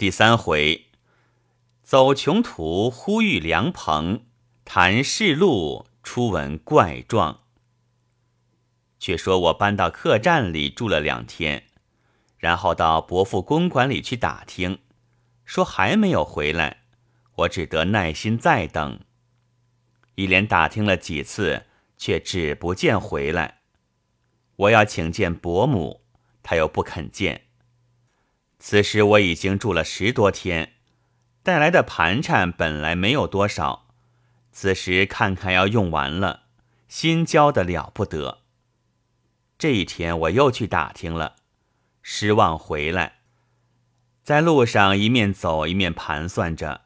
第三回，走穷途忽遇良朋，谈世路初闻怪状。却说我搬到客栈里住了两天，然后到伯父公馆里去打听，说还没有回来，我只得耐心再等。一连打听了几次，却只不见回来。我要请见伯母，他又不肯见。此时我已经住了十多天，带来的盘缠本来没有多少，此时看看要用完了，心焦的了不得。这一天我又去打听了，失望回来，在路上一面走一面盘算着，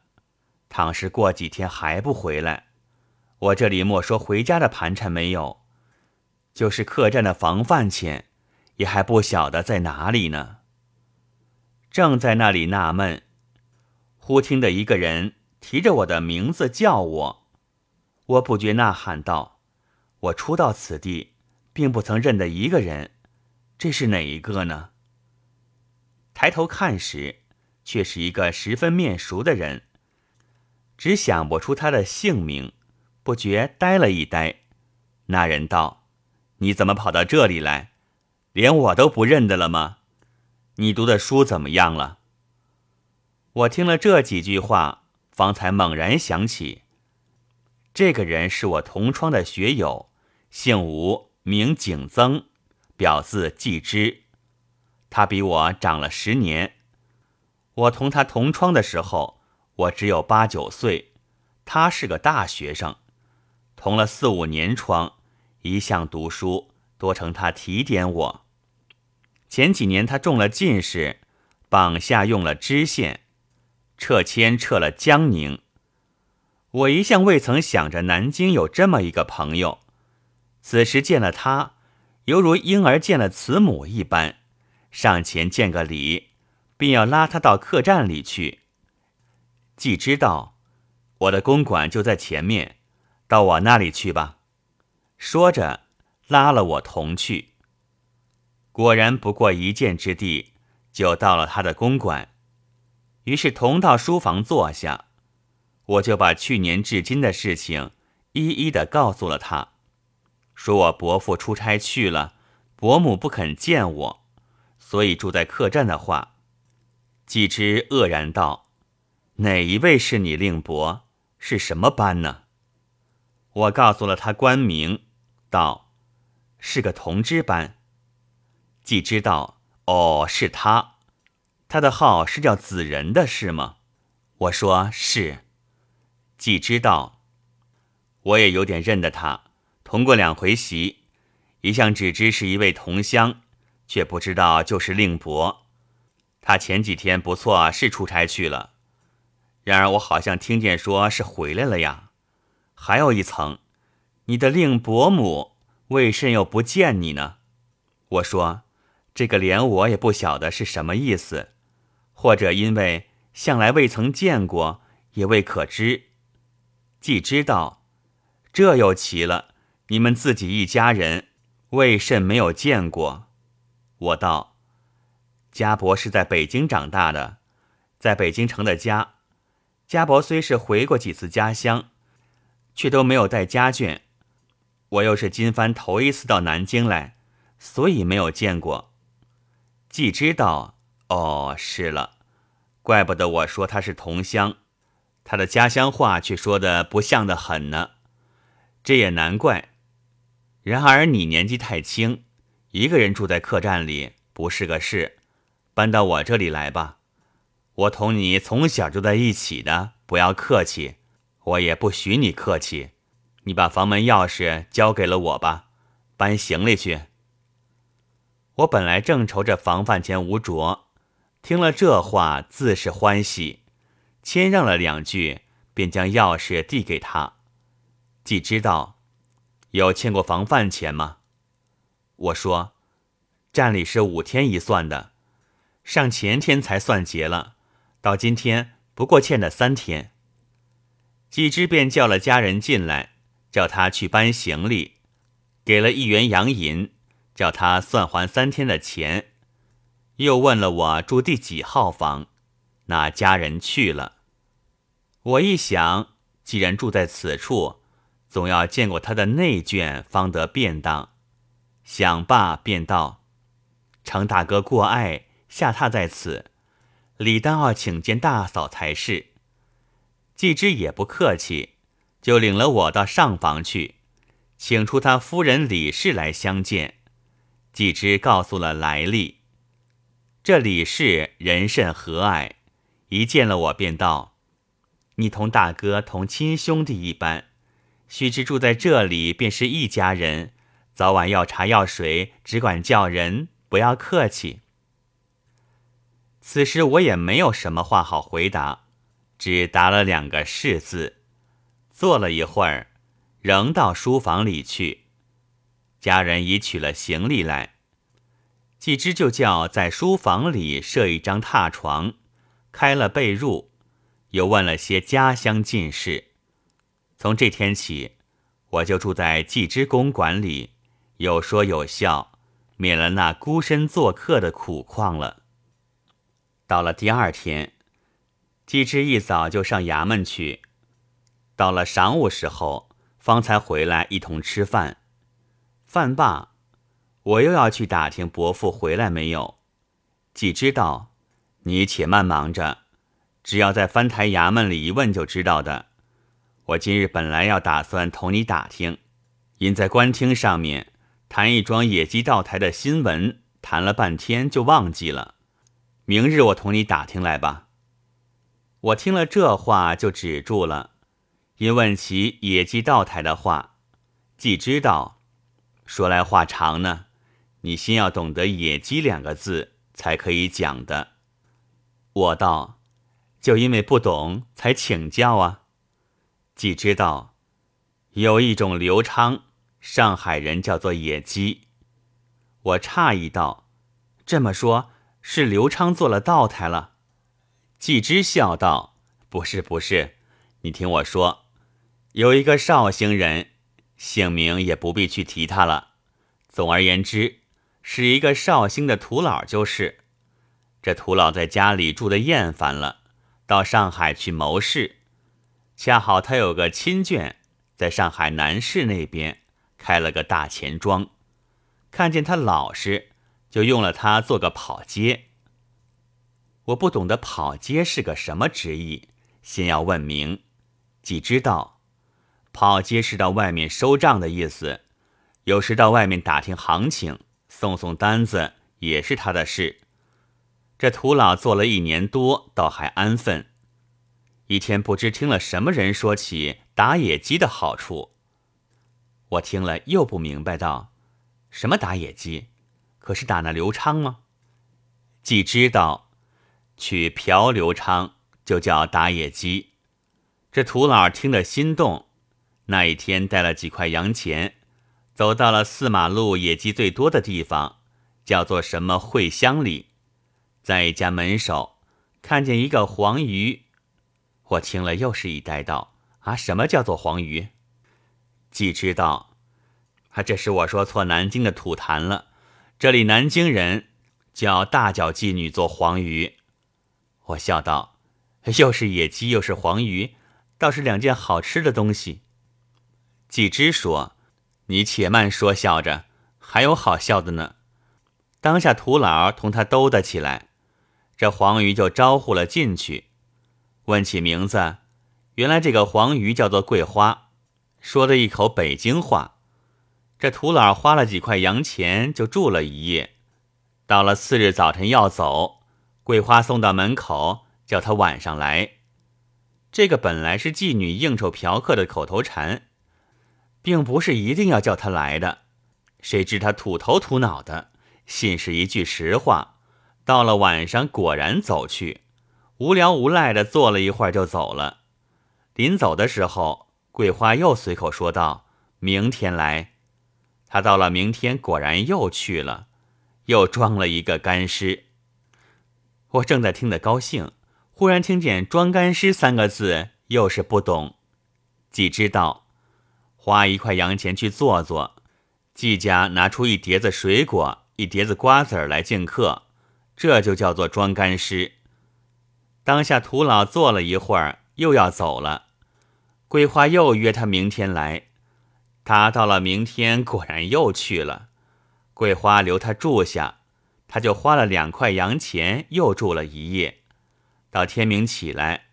倘是过几天还不回来，我这里莫说回家的盘缠没有，就是客栈的房饭钱，也还不晓得在哪里呢。正在那里纳闷，忽听得一个人提着我的名字叫我，我不觉呐喊道：“我初到此地，并不曾认得一个人，这是哪一个呢？”抬头看时，却是一个十分面熟的人，只想不出他的姓名，不觉呆了一呆。那人道：“你怎么跑到这里来？连我都不认得了吗？”你读的书怎么样了？我听了这几句话，方才猛然想起，这个人是我同窗的学友，姓吴，名景增，表字季之。他比我长了十年。我同他同窗的时候，我只有八九岁，他是个大学生，同了四五年窗，一向读书，多成他提点我。前几年他中了进士，榜下用了知县，撤迁撤了江宁。我一向未曾想着南京有这么一个朋友，此时见了他，犹如婴儿见了慈母一般，上前见个礼，便要拉他到客栈里去。既知道我的公馆就在前面，到我那里去吧。说着，拉了我同去。果然不过一箭之地，就到了他的公馆。于是同到书房坐下，我就把去年至今的事情一一的告诉了他，说我伯父出差去了，伯母不肯见我，所以住在客栈的话。季之愕然道：“哪一位是你令伯？是什么班呢？”我告诉了他官名，道：“是个同知班。”既知道哦，是他，他的号是叫子仁的，是吗？我说是。既知道，我也有点认得他，同过两回席，一向只知是一位同乡，却不知道就是令伯。他前几天不错，是出差去了。然而我好像听见说是回来了呀。还有一层，你的令伯母为甚又不见你呢？我说。这个连我也不晓得是什么意思，或者因为向来未曾见过，也未可知。既知道，这又奇了。你们自己一家人，为甚没有见过？我道：家伯是在北京长大的，在北京城的家。家伯虽是回过几次家乡，却都没有带家眷。我又是今番头一次到南京来，所以没有见过。既知道，哦，是了，怪不得我说他是同乡，他的家乡话却说的不像的很呢。这也难怪。然而你年纪太轻，一个人住在客栈里不是个事，搬到我这里来吧。我同你从小住在一起的，不要客气，我也不许你客气。你把房门钥匙交给了我吧，搬行李去。我本来正愁着房饭钱无着，听了这话自是欢喜，谦让了两句，便将钥匙递给他。既知道有欠过房饭钱吗？我说，站里是五天一算的，上前天才算结了，到今天不过欠的三天。季之便叫了家人进来，叫他去搬行李，给了一元洋银。叫他算还三天的钱，又问了我住第几号房，那家人去了。我一想，既然住在此处，总要见过他的内眷，方得便当。想罢，便道：“程大哥过爱，下榻在此，理当要请见大嫂才是。”季之也不客气，就领了我到上房去，请出他夫人李氏来相见。季之告诉了来历。这李氏人甚和蔼，一见了我便道：“你同大哥同亲兄弟一般，须知住在这里便是一家人。”早晚要茶要水，只管叫人，不要客气。此时我也没有什么话好回答，只答了两个“是”字。坐了一会儿，仍到书房里去。家人已取了行李来，季之就叫在书房里设一张榻床，开了被褥，又问了些家乡近事。从这天起，我就住在季之公馆里。有说有笑，免了那孤身做客的苦况了。到了第二天，季之一早就上衙门去，到了晌午时候，方才回来一同吃饭。饭罢，我又要去打听伯父回来没有。季之道：“你且慢忙着，只要在翻台衙门里一问就知道的。我今日本来要打算同你打听，因在官厅上面。”谈一桩野鸡道台的新闻，谈了半天就忘记了。明日我同你打听来吧。我听了这话就止住了，因问起野鸡道台的话，既知道，说来话长呢。你先要懂得“野鸡”两个字，才可以讲的。我道，就因为不懂，才请教啊。既知道，有一种刘昌。上海人叫做野鸡，我诧异道：“这么说，是刘昌做了道台了？”季之笑道：“不是，不是，你听我说，有一个绍兴人，姓名也不必去提他了。总而言之，是一个绍兴的土佬，就是。这土佬在家里住的厌烦了，到上海去谋事，恰好他有个亲眷在上海南市那边。”开了个大钱庄，看见他老实，就用了他做个跑街。我不懂得跑街是个什么职业，先要问明。既知道，跑街是到外面收账的意思，有时到外面打听行情，送送单子也是他的事。这土老做了一年多，倒还安分。一天不知听了什么人说起打野鸡的好处。我听了又不明白，道：“什么打野鸡？可是打那刘昌吗？”既知道去嫖刘昌，就叫打野鸡。这土老听得心动，那一天带了几块洋钱，走到了四马路野鸡最多的地方，叫做什么会乡里，在一家门首看见一个黄鱼。我听了又是一呆，道：“啊，什么叫做黄鱼？”既知道，啊，这是我说错南京的土坛了。这里南京人叫大脚妓女做黄鱼。我笑道：“又是野鸡，又是黄鱼，倒是两件好吃的东西。”季之说：“你且慢说笑着，还有好笑的呢。”当下土老同他兜得起来，这黄鱼就招呼了进去，问起名字，原来这个黄鱼叫做桂花。说的一口北京话，这土老花了几块洋钱就住了一夜。到了次日早晨要走，桂花送到门口，叫他晚上来。这个本来是妓女应酬嫖客的口头禅，并不是一定要叫他来的。谁知他土头土脑的，信是一句实话。到了晚上，果然走去，无聊无赖的坐了一会儿就走了。临走的时候。桂花又随口说道：“明天来。”他到了明天，果然又去了，又装了一个干尸。我正在听得高兴，忽然听见“装干尸”三个字，又是不懂。既知道，花一块洋钱去坐坐，季家拿出一碟子水果、一碟子瓜子来敬客，这就叫做装干尸。当下土老坐了一会儿，又要走了。桂花又约他明天来，他到了明天果然又去了。桂花留他住下，他就花了两块洋钱，又住了一夜。到天明起来，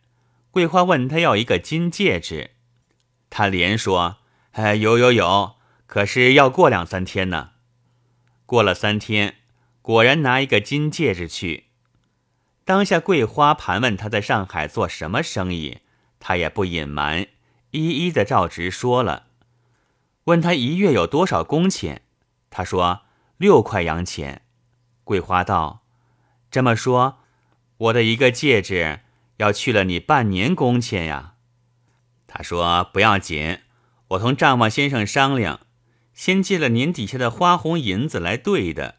桂花问他要一个金戒指，他连说：“哎，有有有，可是要过两三天呢。”过了三天，果然拿一个金戒指去。当下桂花盘问他在上海做什么生意，他也不隐瞒，一一的照直说了。问他一月有多少工钱，他说六块洋钱。桂花道：“这么说，我的一个戒指要去了你半年工钱呀？”他说：“不要紧，我同丈夫先生商量，先借了年底下的花红银子来兑的。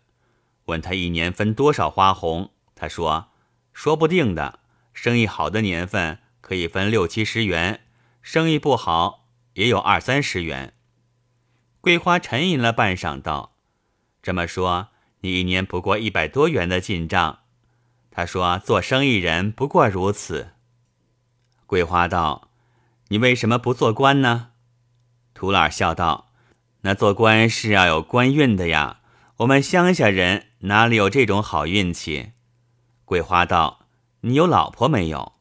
问他一年分多少花红，他说。”说不定的，生意好的年份可以分六七十元，生意不好也有二三十元。桂花沉吟了半晌，道：“这么说，你一年不过一百多元的进账。”他说：“做生意人不过如此。”桂花道：“你为什么不做官呢？”涂老笑道：“那做官是要有官运的呀，我们乡下人哪里有这种好运气？”桂花道：“你有老婆没有？”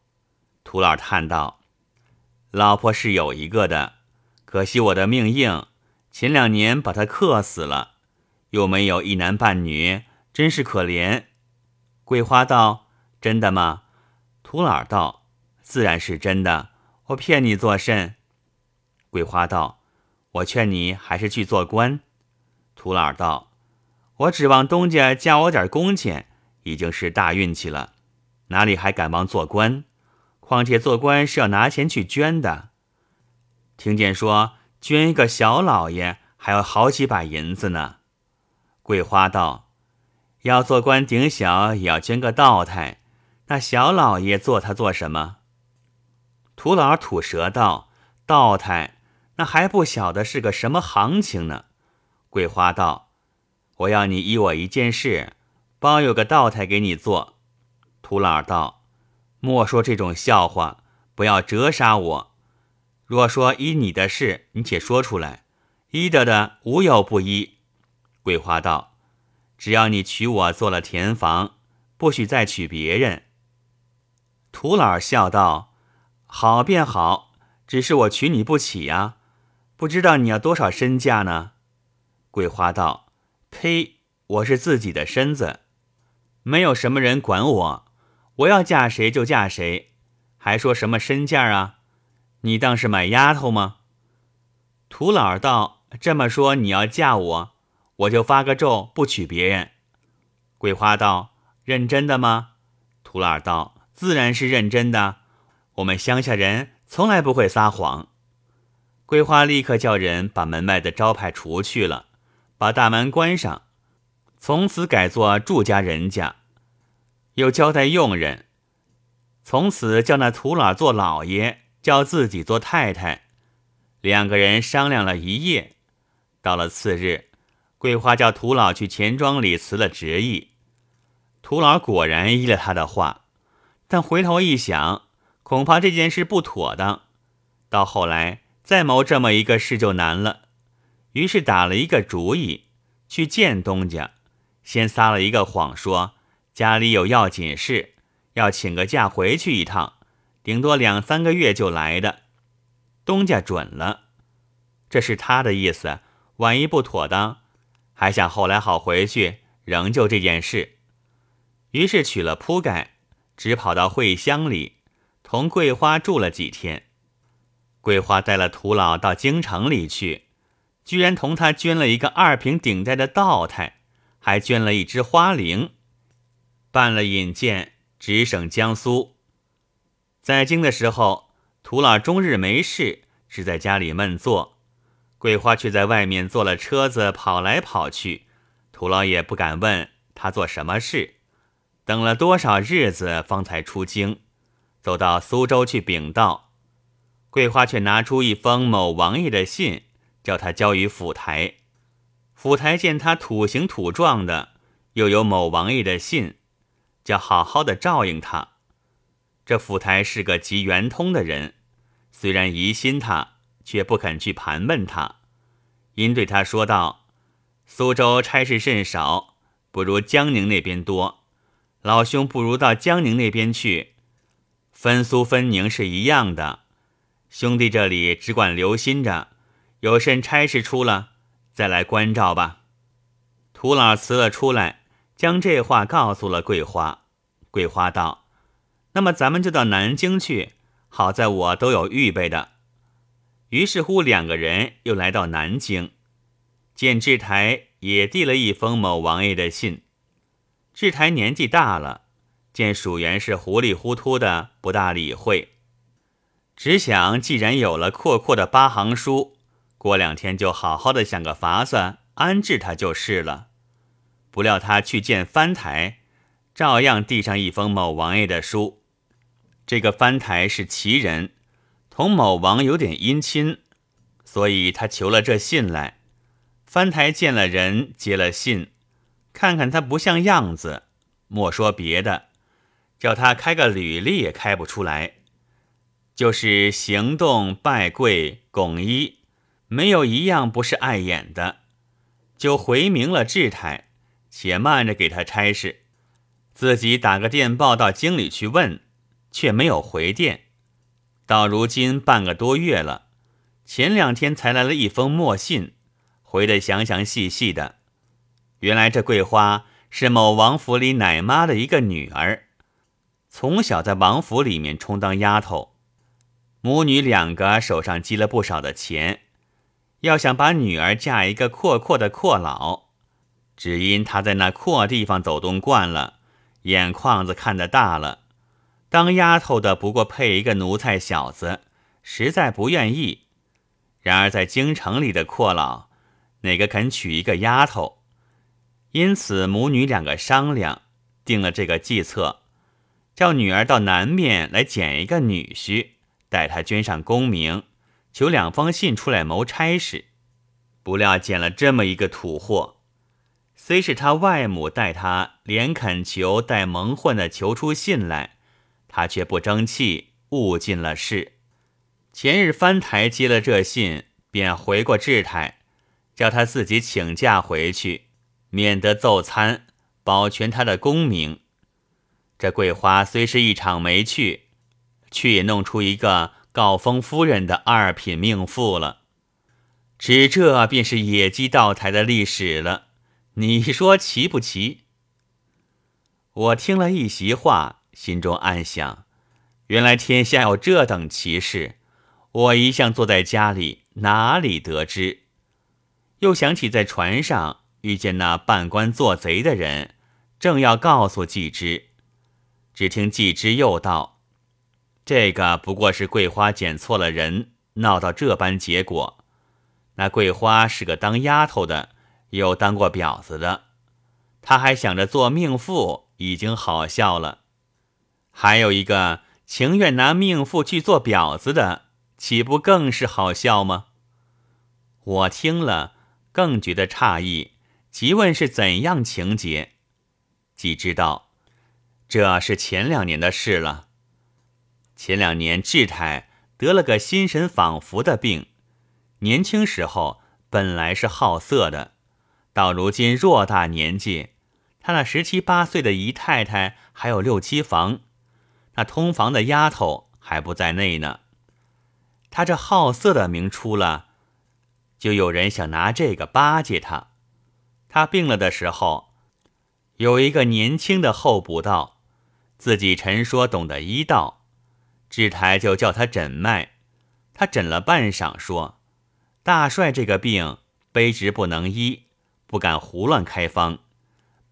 涂老叹道：“老婆是有一个的，可惜我的命硬，前两年把她克死了，又没有一男半女，真是可怜。”桂花道：“真的吗？”涂老道：“自然是真的，我骗你作甚？”桂花道：“我劝你还是去做官。”土老道：“我指望东家加我点工钱。”已经是大运气了，哪里还敢望做官？况且做官是要拿钱去捐的。听见说捐一个小老爷还要好几百银子呢。桂花道：“要做官顶小也要捐个道台，那小老爷做他做什么？”土老吐舌道：“道台还不晓得是个什么行情呢。”桂花道：“我要你依我一件事。”包有个道台给你做，土老道：“莫说这种笑话，不要折杀我。若说依你的事，你且说出来，依得的无有不依。”桂花道：“只要你娶我做了田房，不许再娶别人。”土老笑道：“好便好，只是我娶你不起呀，不知道你要多少身价呢？”桂花道：“呸！我是自己的身子。”没有什么人管我，我要嫁谁就嫁谁，还说什么身价啊？你当是买丫头吗？土老儿道这么说，你要嫁我，我就发个咒不娶别人。桂花道认真的吗？土老儿道自然是认真的，我们乡下人从来不会撒谎。桂花立刻叫人把门外的招牌除去了，把大门关上。从此改做住家人家，又交代佣人，从此叫那土老做老爷，叫自己做太太。两个人商量了一夜，到了次日，桂花叫土老去钱庄里辞了职意。土老果然依了他的话，但回头一想，恐怕这件事不妥当。到后来再谋这么一个事就难了，于是打了一个主意，去见东家。先撒了一个谎，说家里有要紧事，要请个假回去一趟，顶多两三个月就来的。东家准了，这是他的意思。万一不妥当，还想后来好回去，仍旧这件事。于是取了铺盖，只跑到会乡里，同桂花住了几天。桂花带了土老到京城里去，居然同他捐了一个二品顶戴的道台。还捐了一只花翎，办了引荐，直省江苏。在京的时候，涂老终日没事，只在家里闷坐。桂花却在外面坐了车子跑来跑去，涂老也不敢问他做什么事。等了多少日子，方才出京，走到苏州去禀道。桂花却拿出一封某王爷的信，叫他交于府台。府台见他土形土状的，又有某王爷的信，叫好好的照应他。这府台是个极圆通的人，虽然疑心他，却不肯去盘问他，因对他说道：“苏州差事甚少，不如江宁那边多。老兄不如到江宁那边去，分苏分宁是一样的。兄弟这里只管留心着，有甚差事出了，再来关照吧。”土老辞了出来，将这话告诉了桂花。桂花道：“那么咱们就到南京去，好在我都有预备的。”于是乎，两个人又来到南京，见志台也递了一封某王爷的信。志台年纪大了，见蜀元是糊里糊涂的，不大理会，只想既然有了阔阔的八行书，过两天就好好的想个法子安置他就是了。不料他去见藩台，照样递上一封某王爷的书。这个藩台是奇人，同某王有点姻亲，所以他求了这信来。藩台见了人，接了信，看看他不像样子，莫说别的，叫他开个履历也开不出来，就是行动拜跪拱揖，没有一样不是碍眼的，就回明了志态。且慢着给他差事，自己打个电报到京里去问，却没有回电。到如今半个多月了，前两天才来了一封墨信，回得详详细细的。原来这桂花是某王府里奶妈的一个女儿，从小在王府里面充当丫头，母女两个手上积了不少的钱，要想把女儿嫁一个阔阔的阔佬。只因他在那阔地方走动惯了，眼眶子看得大了，当丫头的不过配一个奴才小子，实在不愿意。然而在京城里的阔佬，哪个肯娶一个丫头？因此母女两个商量，定了这个计策，叫女儿到南面来捡一个女婿，待他捐上功名，求两封信出来谋差事。不料捡了这么一个土货。虽是他外母待他连恳求带蒙混的求出信来，他却不争气，误尽了事。前日翻台接了这信，便回过志台，叫他自己请假回去，免得奏参，保全他的功名。这桂花虽是一场没去，却也弄出一个告封夫人的二品命妇了。只这便是野鸡倒台的历史了。你说奇不奇？我听了一席话，心中暗想：原来天下有这等奇事，我一向坐在家里，哪里得知？又想起在船上遇见那扮官做贼的人，正要告诉季之，只听季之又道：“这个不过是桂花捡错了人，闹到这般结果。那桂花是个当丫头的。”有当过婊子的，她还想着做命妇，已经好笑了。还有一个情愿拿命妇去做婊子的，岂不更是好笑吗？我听了更觉得诧异，即问是怎样情节，即知道这是前两年的事了。前两年志太得了个心神恍惚的病，年轻时候本来是好色的。到如今偌大年纪，他那十七八岁的姨太太还有六七房，那通房的丫头还不在内呢。他这好色的名出了，就有人想拿这个巴结他。他病了的时候，有一个年轻的候补道，自己陈说懂得医道，志台就叫他诊脉。他诊了半晌，说：“大帅这个病，卑职不能医。”不敢胡乱开方，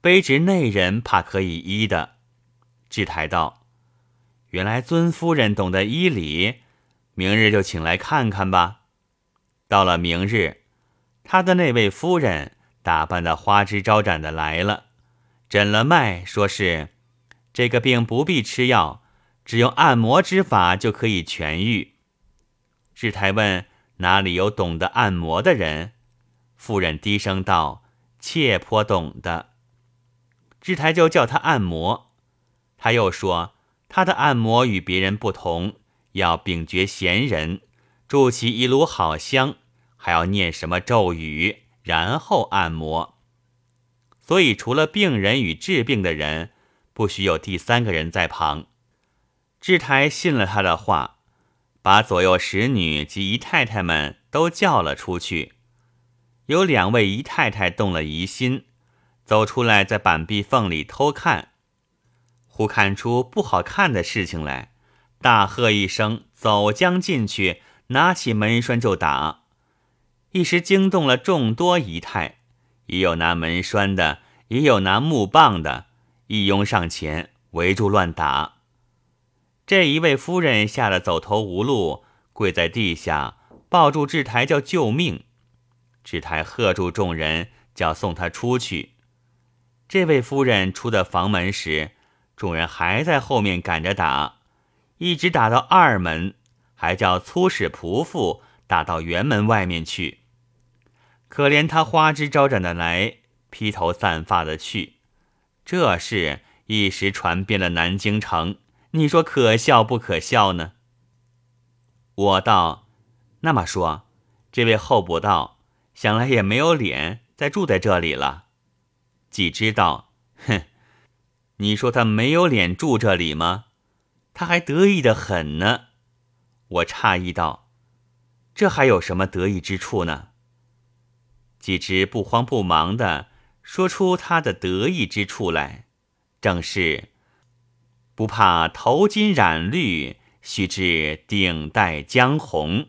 卑职内人怕可以医的。志台道：“原来尊夫人懂得医理，明日就请来看看吧。”到了明日，他的那位夫人打扮的花枝招展的来了，诊了脉，说是这个病不必吃药，只用按摩之法就可以痊愈。志台问哪里有懂得按摩的人，夫人低声道。妾颇懂得，志台就叫他按摩，他又说他的按摩与别人不同，要秉绝贤人，筑起一炉好香，还要念什么咒语，然后按摩。所以，除了病人与治病的人，不许有第三个人在旁。智台信了他的话，把左右使女及姨太太们都叫了出去。有两位姨太太动了疑心，走出来在板壁缝里偷看。忽看出不好看的事情来，大喝一声，走将进去，拿起门栓就打，一时惊动了众多姨太，也有拿门栓的，也有拿木棒的，一拥上前围住乱打。这一位夫人吓得走投无路，跪在地下抱住智台叫救命。智台喝住众人，叫送他出去。这位夫人出的房门时。众人还在后面赶着打，一直打到二门，还叫粗使仆妇打到辕门外面去。可怜他花枝招展的来，披头散发的去，这事一时传遍了南京城。你说可笑不可笑呢？我道：那么说，这位候补道想来也没有脸再住在这里了。几知道，哼。你说他没有脸住这里吗？他还得意的很呢。我诧异道：“这还有什么得意之处呢？”几只不慌不忙的说出他的得意之处来，正是不怕头巾染绿，须知顶戴江红。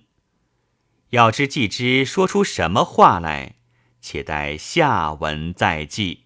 要知季之说出什么话来，且待下文再记。